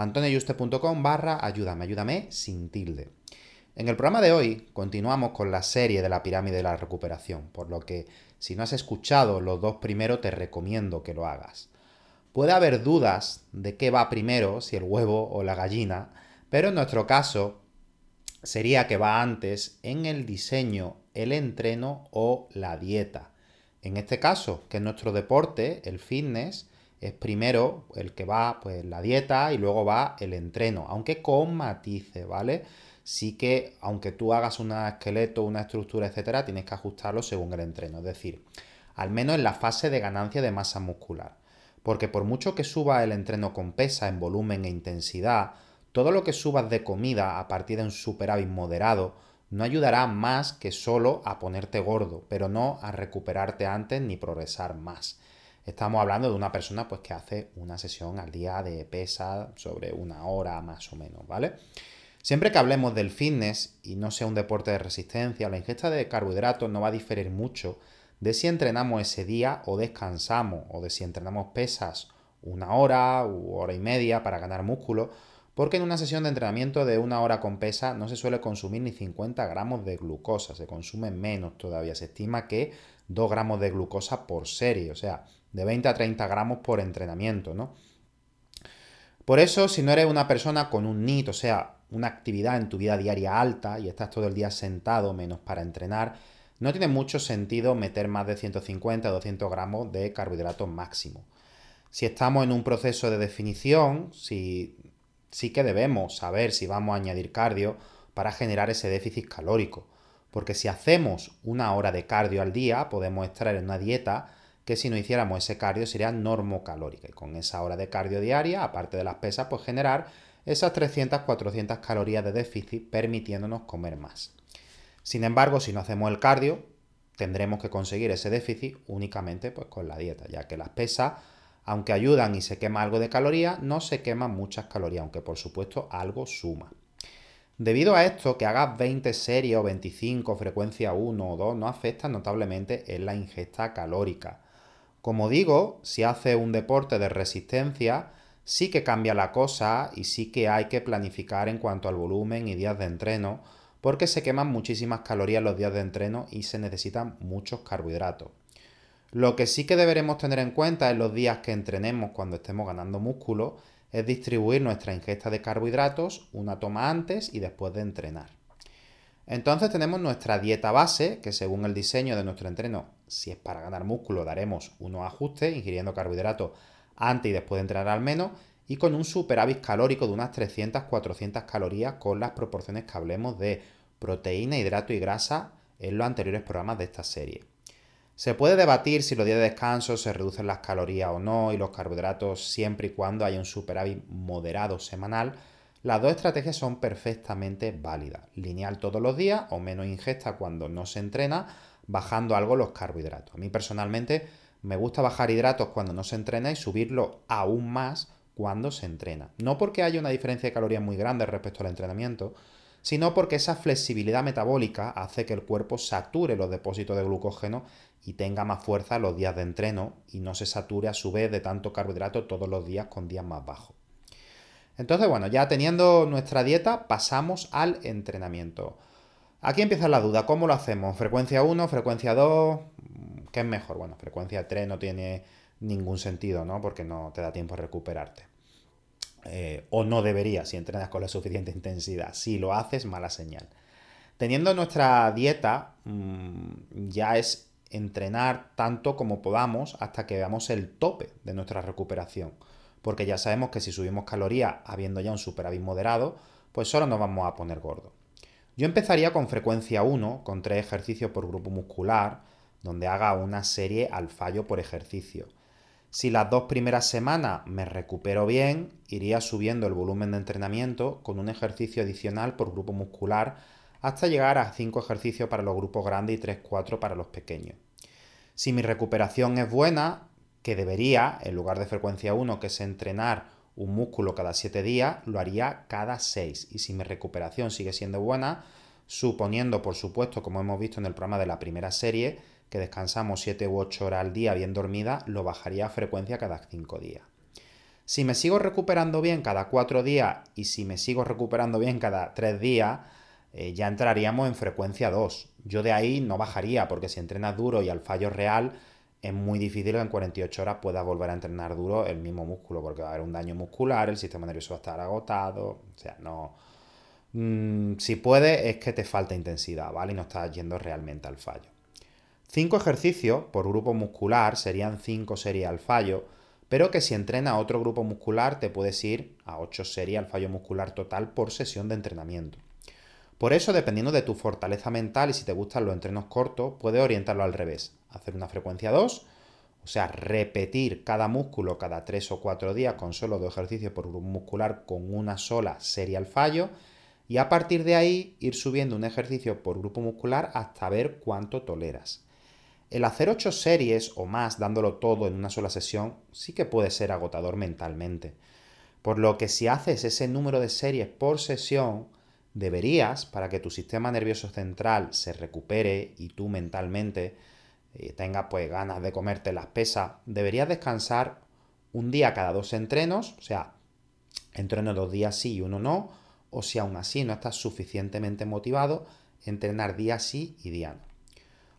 antonioyuste.com barra ayúdame, ayúdame sin tilde. En el programa de hoy continuamos con la serie de la pirámide de la recuperación, por lo que si no has escuchado los dos primeros te recomiendo que lo hagas. Puede haber dudas de qué va primero, si el huevo o la gallina, pero en nuestro caso sería que va antes en el diseño, el entreno o la dieta. En este caso, que es nuestro deporte, el fitness, es primero el que va pues la dieta y luego va el entreno, aunque con matices, ¿vale? Sí que aunque tú hagas un esqueleto, una estructura, etcétera, tienes que ajustarlo según el entreno, es decir, al menos en la fase de ganancia de masa muscular. Porque por mucho que suba el entreno con pesa en volumen e intensidad, todo lo que subas de comida a partir de un superávit moderado no ayudará más que solo a ponerte gordo, pero no a recuperarte antes ni progresar más. Estamos hablando de una persona pues, que hace una sesión al día de pesa sobre una hora más o menos, ¿vale? Siempre que hablemos del fitness y no sea un deporte de resistencia, la ingesta de carbohidratos no va a diferir mucho de si entrenamos ese día o descansamos, o de si entrenamos pesas una hora u hora y media para ganar músculo, porque en una sesión de entrenamiento de una hora con pesa no se suele consumir ni 50 gramos de glucosa, se consume menos todavía, se estima que 2 gramos de glucosa por serie, o sea, de 20 a 30 gramos por entrenamiento, ¿no? Por eso, si no eres una persona con un NIT, o sea, una actividad en tu vida diaria alta y estás todo el día sentado menos para entrenar, no tiene mucho sentido meter más de 150 o 200 gramos de carbohidratos máximo. Si estamos en un proceso de definición, sí, sí que debemos saber si vamos a añadir cardio para generar ese déficit calórico. Porque si hacemos una hora de cardio al día, podemos extraer en una dieta que si no hiciéramos ese cardio sería normocalórica. Y con esa hora de cardio diaria, aparte de las pesas, pues generar esas 300-400 calorías de déficit permitiéndonos comer más. Sin embargo, si no hacemos el cardio, tendremos que conseguir ese déficit únicamente pues, con la dieta, ya que las pesas, aunque ayudan y se quema algo de calorías, no se queman muchas calorías, aunque por supuesto algo suma. Debido a esto, que hagas 20 series o 25, frecuencia 1 o 2, no afecta notablemente en la ingesta calórica. Como digo, si hace un deporte de resistencia, sí que cambia la cosa y sí que hay que planificar en cuanto al volumen y días de entreno, porque se queman muchísimas calorías los días de entreno y se necesitan muchos carbohidratos. Lo que sí que deberemos tener en cuenta en los días que entrenemos cuando estemos ganando músculo es distribuir nuestra ingesta de carbohidratos una toma antes y después de entrenar. Entonces tenemos nuestra dieta base, que según el diseño de nuestro entreno, si es para ganar músculo, daremos unos ajustes, ingiriendo carbohidratos antes y después de entrenar al menos, y con un superávit calórico de unas 300-400 calorías con las proporciones que hablemos de proteína, hidrato y grasa en los anteriores programas de esta serie. Se puede debatir si los días de descanso se reducen las calorías o no y los carbohidratos siempre y cuando haya un superávit moderado semanal, las dos estrategias son perfectamente válidas. Lineal todos los días o menos ingesta cuando no se entrena, bajando algo los carbohidratos. A mí personalmente me gusta bajar hidratos cuando no se entrena y subirlo aún más cuando se entrena. No porque haya una diferencia de calorías muy grande respecto al entrenamiento, sino porque esa flexibilidad metabólica hace que el cuerpo sature los depósitos de glucógeno y tenga más fuerza los días de entreno y no se sature a su vez de tanto carbohidrato todos los días con días más bajos. Entonces, bueno, ya teniendo nuestra dieta, pasamos al entrenamiento. Aquí empieza la duda, ¿cómo lo hacemos? ¿Frecuencia 1, frecuencia 2? ¿Qué es mejor? Bueno, frecuencia 3 no tiene ningún sentido, ¿no? Porque no te da tiempo de recuperarte. Eh, o no debería si entrenas con la suficiente intensidad. Si lo haces, mala señal. Teniendo nuestra dieta, mm, ya es entrenar tanto como podamos hasta que veamos el tope de nuestra recuperación. Porque ya sabemos que si subimos calorías habiendo ya un superávit moderado, pues solo nos vamos a poner gordo. Yo empezaría con frecuencia 1, con 3 ejercicios por grupo muscular, donde haga una serie al fallo por ejercicio. Si las dos primeras semanas me recupero bien, iría subiendo el volumen de entrenamiento con un ejercicio adicional por grupo muscular hasta llegar a 5 ejercicios para los grupos grandes y 3-4 para los pequeños. Si mi recuperación es buena, que debería, en lugar de frecuencia 1, que es entrenar un músculo cada 7 días, lo haría cada 6. Y si mi recuperación sigue siendo buena, suponiendo, por supuesto, como hemos visto en el programa de la primera serie, que descansamos 7 u 8 horas al día bien dormida, lo bajaría a frecuencia cada 5 días. Si me sigo recuperando bien cada 4 días y si me sigo recuperando bien cada 3 días, eh, ya entraríamos en frecuencia 2. Yo de ahí no bajaría, porque si entrenas duro y al fallo real, es muy difícil que en 48 horas puedas volver a entrenar duro el mismo músculo, porque va a haber un daño muscular, el sistema nervioso va a estar agotado, o sea, no... Mm, si puede es que te falta intensidad, ¿vale? Y no estás yendo realmente al fallo. 5 ejercicios por grupo muscular serían 5 series al fallo, pero que si entrena otro grupo muscular te puedes ir a 8 series al fallo muscular total por sesión de entrenamiento. Por eso, dependiendo de tu fortaleza mental y si te gustan los entrenos cortos, puedes orientarlo al revés. Hacer una frecuencia 2, o sea, repetir cada músculo cada 3 o 4 días con solo dos ejercicios por grupo muscular con una sola serie al fallo. Y a partir de ahí ir subiendo un ejercicio por grupo muscular hasta ver cuánto toleras. El hacer 8 series o más dándolo todo en una sola sesión sí que puede ser agotador mentalmente. Por lo que si haces ese número de series por sesión, deberías, para que tu sistema nervioso central se recupere y tú mentalmente eh, tengas pues ganas de comerte las pesas, deberías descansar un día cada dos entrenos, o sea, entreno dos días sí y uno no, o si aún así no estás suficientemente motivado, entrenar día sí y día no.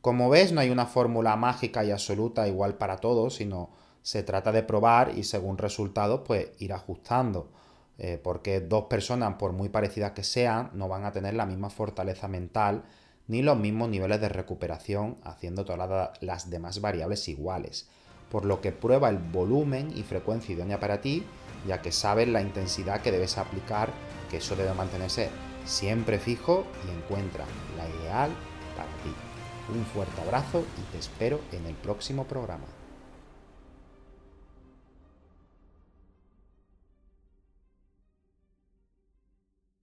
Como ves, no hay una fórmula mágica y absoluta igual para todos, sino se trata de probar y según resultados, pues ir ajustando. Eh, porque dos personas, por muy parecidas que sean, no van a tener la misma fortaleza mental ni los mismos niveles de recuperación haciendo todas las demás variables iguales. Por lo que prueba el volumen y frecuencia idónea para ti, ya que sabes la intensidad que debes aplicar, que eso debe mantenerse siempre fijo y encuentra la ideal para ti. Un fuerte abrazo y te espero en el próximo programa.